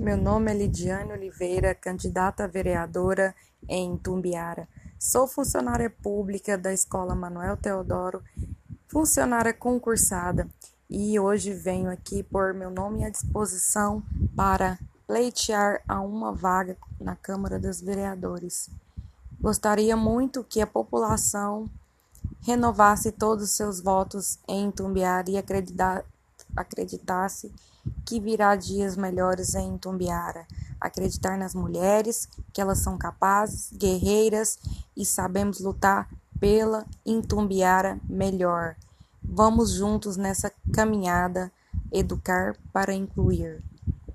Meu nome é Lidiane Oliveira, candidata a vereadora em Tumbiara. Sou funcionária pública da Escola Manuel Teodoro, funcionária concursada, e hoje venho aqui por meu nome à disposição para pleitear a uma vaga na Câmara dos Vereadores. Gostaria muito que a população renovasse todos os seus votos em Tumbiara e acreditasse que virá dias melhores em Tumbiara. Acreditar nas mulheres, que elas são capazes, guerreiras e sabemos lutar pela Intumbiara melhor. Vamos juntos nessa caminhada educar para incluir.